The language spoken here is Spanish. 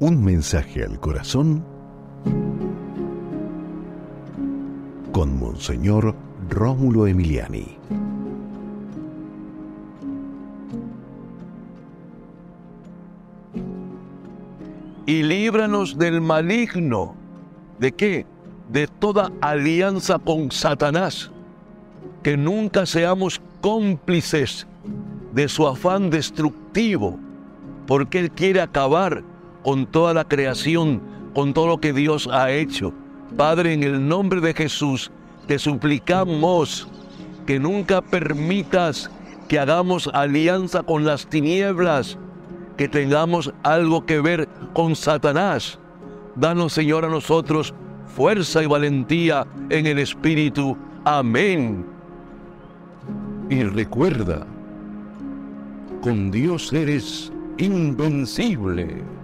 Un mensaje al corazón con Monseñor Rómulo Emiliani. Y líbranos del maligno. ¿De qué? De toda alianza con Satanás. Que nunca seamos cómplices de su afán destructivo, porque Él quiere acabar con toda la creación, con todo lo que Dios ha hecho. Padre, en el nombre de Jesús, te suplicamos que nunca permitas que hagamos alianza con las tinieblas, que tengamos algo que ver con Satanás. Danos, Señor, a nosotros fuerza y valentía en el Espíritu. Amén. Y recuerda, con Dios eres invencible.